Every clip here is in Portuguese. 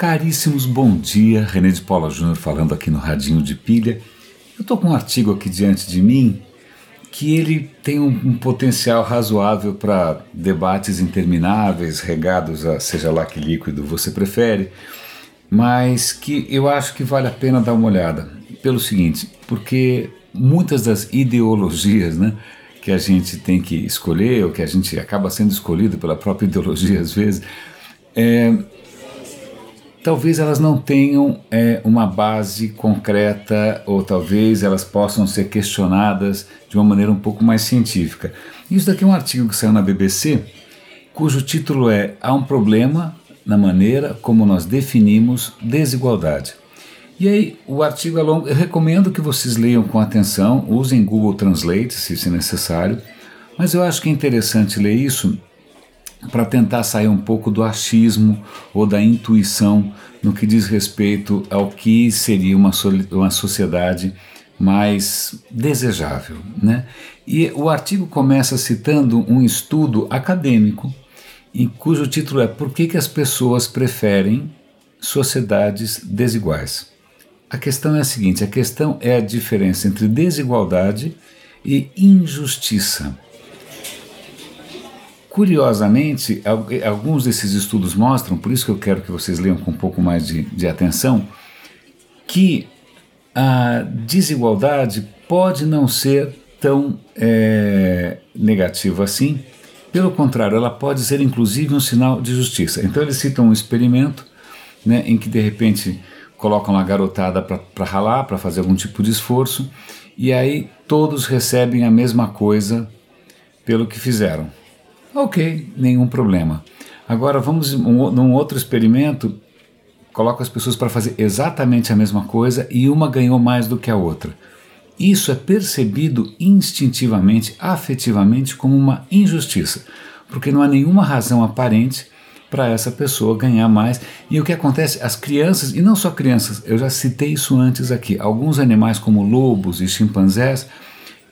Caríssimos, bom dia. René de Paula Júnior falando aqui no Radinho de Pilha. Eu estou com um artigo aqui diante de mim que ele tem um, um potencial razoável para debates intermináveis, regados a seja lá que líquido você prefere, mas que eu acho que vale a pena dar uma olhada. Pelo seguinte, porque muitas das ideologias, né? que a gente tem que escolher, ou que a gente acaba sendo escolhido pela própria ideologia às vezes, é, talvez elas não tenham é, uma base concreta, ou talvez elas possam ser questionadas de uma maneira um pouco mais científica. Isso daqui é um artigo que saiu na BBC, cujo título é Há um problema na maneira como nós definimos desigualdade. E aí, o artigo é longo, eu recomendo que vocês leiam com atenção, usem Google Translate se, se necessário, mas eu acho que é interessante ler isso para tentar sair um pouco do achismo ou da intuição no que diz respeito ao que seria uma, uma sociedade mais desejável. Né? E o artigo começa citando um estudo acadêmico, em cujo título é Por que, que as pessoas preferem sociedades desiguais? A questão é a seguinte: a questão é a diferença entre desigualdade e injustiça. Curiosamente, alguns desses estudos mostram, por isso que eu quero que vocês leiam com um pouco mais de, de atenção, que a desigualdade pode não ser tão é, negativa assim. Pelo contrário, ela pode ser inclusive um sinal de justiça. Então eles citam um experimento né, em que de repente colocam a garotada para ralar, para fazer algum tipo de esforço, e aí todos recebem a mesma coisa pelo que fizeram. Ok, nenhum problema. Agora vamos um, num outro experimento, coloca as pessoas para fazer exatamente a mesma coisa e uma ganhou mais do que a outra. Isso é percebido instintivamente, afetivamente, como uma injustiça, porque não há nenhuma razão aparente para essa pessoa ganhar mais. E o que acontece? As crianças, e não só crianças, eu já citei isso antes aqui, alguns animais como lobos e chimpanzés,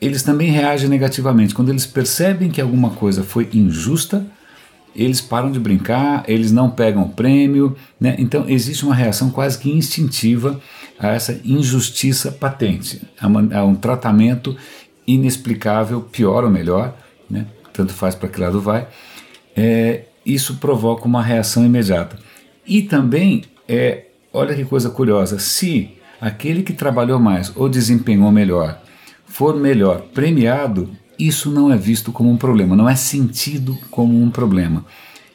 eles também reagem negativamente. Quando eles percebem que alguma coisa foi injusta, eles param de brincar, eles não pegam o prêmio, né? então existe uma reação quase que instintiva a essa injustiça patente, a, um tratamento inexplicável, pior ou melhor, né? tanto faz para que lado vai, é, isso provoca uma reação imediata. E também, é, olha que coisa curiosa, se aquele que trabalhou mais ou desempenhou melhor for melhor premiado, isso não é visto como um problema, não é sentido como um problema.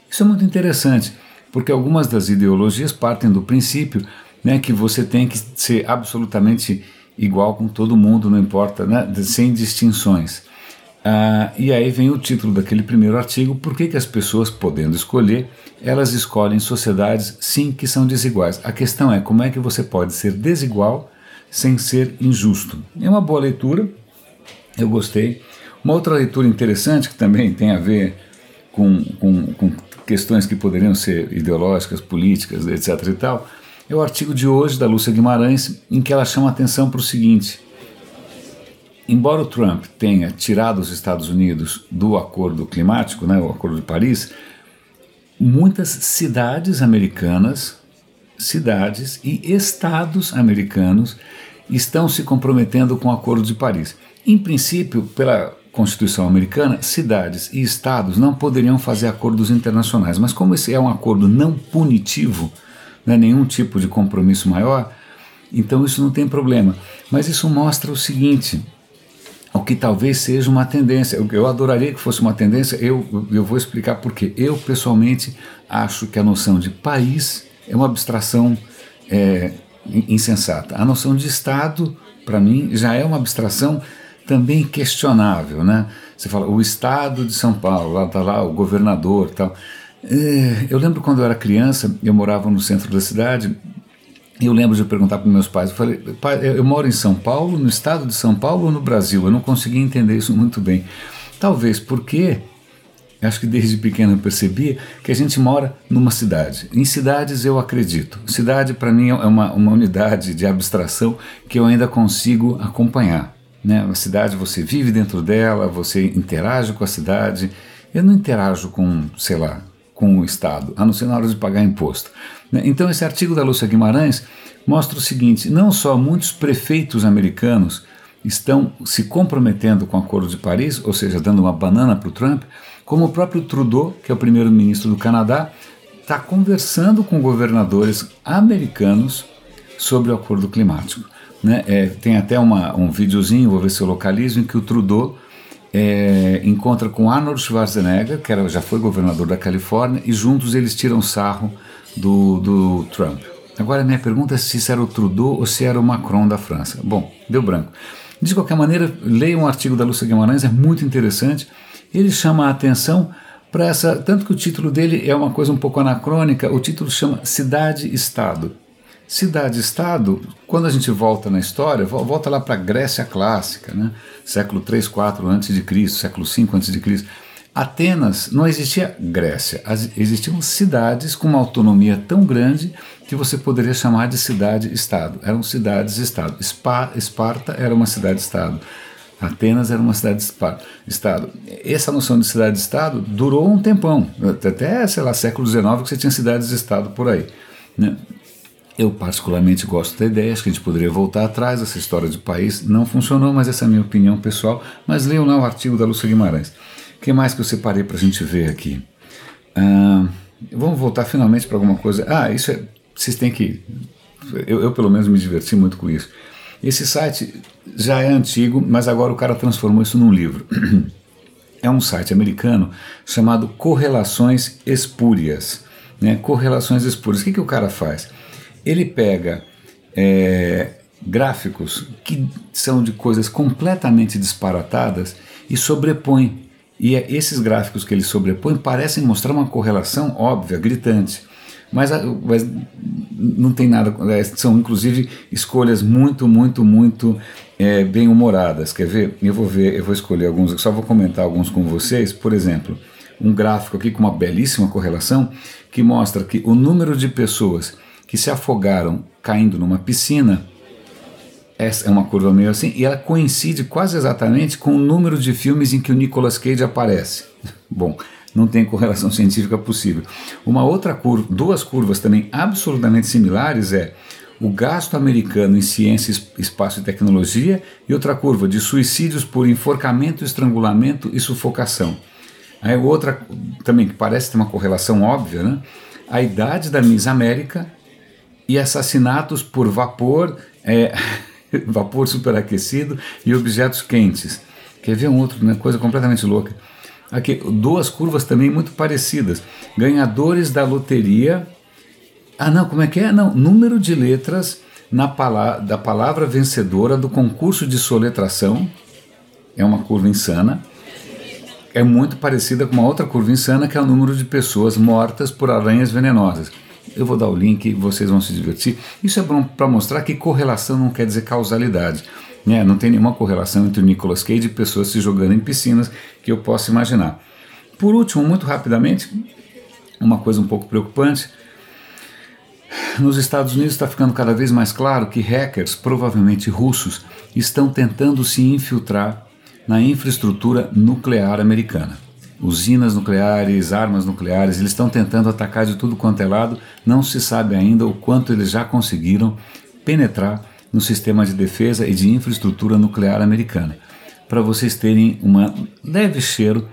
Isso é muito interessante, porque algumas das ideologias partem do princípio né, que você tem que ser absolutamente igual com todo mundo, não importa, né, sem distinções. Ah, e aí vem o título daquele primeiro artigo: Por que, que as pessoas, podendo escolher, elas escolhem sociedades sim que são desiguais? A questão é como é que você pode ser desigual sem ser injusto. É uma boa leitura, eu gostei. Uma outra leitura interessante que também tem a ver com, com, com questões que poderiam ser ideológicas, políticas, etc. e tal, é o artigo de hoje da Lúcia Guimarães, em que ela chama atenção para o seguinte embora o Trump tenha tirado os Estados Unidos do acordo climático, né, o Acordo de Paris, muitas cidades americanas, cidades e estados americanos estão se comprometendo com o Acordo de Paris. Em princípio, pela Constituição americana, cidades e estados não poderiam fazer acordos internacionais, mas como esse é um acordo não punitivo, não é nenhum tipo de compromisso maior, então isso não tem problema. Mas isso mostra o seguinte: o que talvez seja uma tendência. Eu, eu adoraria que fosse uma tendência, eu, eu vou explicar por quê. Eu, pessoalmente, acho que a noção de país é uma abstração é, insensata. A noção de Estado, para mim, já é uma abstração também questionável. Né? Você fala, o Estado de São Paulo, lá está lá o governador tal. É, eu lembro quando eu era criança, eu morava no centro da cidade, eu lembro de perguntar para meus pais, eu falei, pai, eu moro em São Paulo, no estado de São Paulo ou no Brasil? Eu não conseguia entender isso muito bem. Talvez porque, acho que desde pequeno eu percebia que a gente mora numa cidade. Em cidades eu acredito. Cidade para mim é uma, uma unidade de abstração que eu ainda consigo acompanhar. Né? A cidade você vive dentro dela, você interage com a cidade. Eu não interajo com, sei lá, com o Estado, a não ser na hora de pagar imposto. Né? Então, esse artigo da Lúcia Guimarães mostra o seguinte: não só muitos prefeitos americanos estão se comprometendo com o Acordo de Paris, ou seja, dando uma banana para o Trump, como o próprio Trudeau, que é o primeiro-ministro do Canadá, está conversando com governadores americanos sobre o acordo climático. Né? É, tem até uma, um videozinho, vou ver se eu localizo, em que o Trudeau é, encontra com Arnold Schwarzenegger, que era, já foi governador da Califórnia, e juntos eles tiram sarro do, do Trump. Agora, minha pergunta é se era o Trudeau ou se era o Macron da França. Bom, deu branco. De qualquer maneira, leia um artigo da Lúcia Guimarães, é muito interessante. Ele chama a atenção para essa. Tanto que o título dele é uma coisa um pouco anacrônica, o título chama Cidade-Estado. Cidade-Estado, quando a gente volta na história, volta lá para a Grécia clássica, né? século 3, 4 a.C., século 5 a.C. Atenas não existia Grécia, existiam cidades com uma autonomia tão grande que você poderia chamar de cidade-estado. Eram cidades-estado. Esparta era uma cidade-estado. Atenas era uma cidade-estado. Essa noção de cidade-estado durou um tempão, até, sei lá, século XIX, que você tinha cidades-estado por aí. Né? Eu particularmente gosto da ideia, acho que a gente poderia voltar atrás, essa história de país não funcionou, mas essa é a minha opinião pessoal. Mas leiam lá o artigo da Lúcia Guimarães. O que mais que eu separei para a gente ver aqui? Ah, vamos voltar finalmente para alguma coisa. Ah, isso é. Vocês têm que. Eu, eu, pelo menos, me diverti muito com isso. Esse site já é antigo, mas agora o cara transformou isso num livro. É um site americano chamado Correlações Espúrias. Né? Correlações Espúrias. O que, que o cara faz? ele pega é, gráficos que são de coisas completamente disparatadas e sobrepõe. E é, esses gráficos que ele sobrepõe parecem mostrar uma correlação óbvia, gritante. Mas, mas não tem nada. É, são inclusive escolhas muito, muito, muito é, bem humoradas. Quer ver? Eu vou ver, eu vou escolher alguns, só vou comentar alguns com vocês. Por exemplo, um gráfico aqui com uma belíssima correlação que mostra que o número de pessoas que se afogaram caindo numa piscina. Essa é uma curva meio assim, e ela coincide quase exatamente com o número de filmes em que o Nicolas Cage aparece. Bom, não tem correlação científica possível. Uma outra curva, duas curvas também absolutamente similares é o gasto americano em ciência, espaço e tecnologia e outra curva de suicídios por enforcamento, estrangulamento e sufocação. Aí outra também que parece ter uma correlação óbvia, né? A idade da Miss América e assassinatos por vapor, é, vapor superaquecido e objetos quentes. Quer ver um outro, uma coisa completamente louca? Aqui, duas curvas também muito parecidas. Ganhadores da loteria. Ah, não, como é que é? Não, número de letras na pala da palavra vencedora do concurso de soletração. É uma curva insana. É muito parecida com uma outra curva insana, que é o número de pessoas mortas por aranhas venenosas. Eu vou dar o link, vocês vão se divertir. Isso é bom para mostrar que correlação não quer dizer causalidade. Né? Não tem nenhuma correlação entre o Nicolas Cage e pessoas se jogando em piscinas que eu possa imaginar. Por último, muito rapidamente, uma coisa um pouco preocupante. Nos Estados Unidos está ficando cada vez mais claro que hackers, provavelmente russos, estão tentando se infiltrar na infraestrutura nuclear americana usinas nucleares, armas nucleares, eles estão tentando atacar de tudo quanto é lado, não se sabe ainda o quanto eles já conseguiram penetrar no sistema de defesa e de infraestrutura nuclear americana. Para vocês terem uma leve cheiro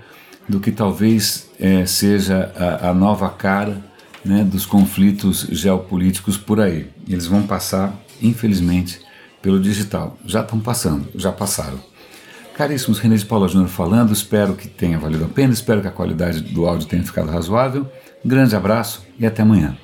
do que talvez é, seja a, a, nova cara né, dos conflitos geopolíticos por aí. Eles vão passar, infelizmente, pelo digital. Já estão passando, já passaram. Caríssimos, René de Paula Júnior falando, espero que tenha valido a pena, espero que a qualidade do áudio tenha ficado razoável. Um grande abraço e até amanhã.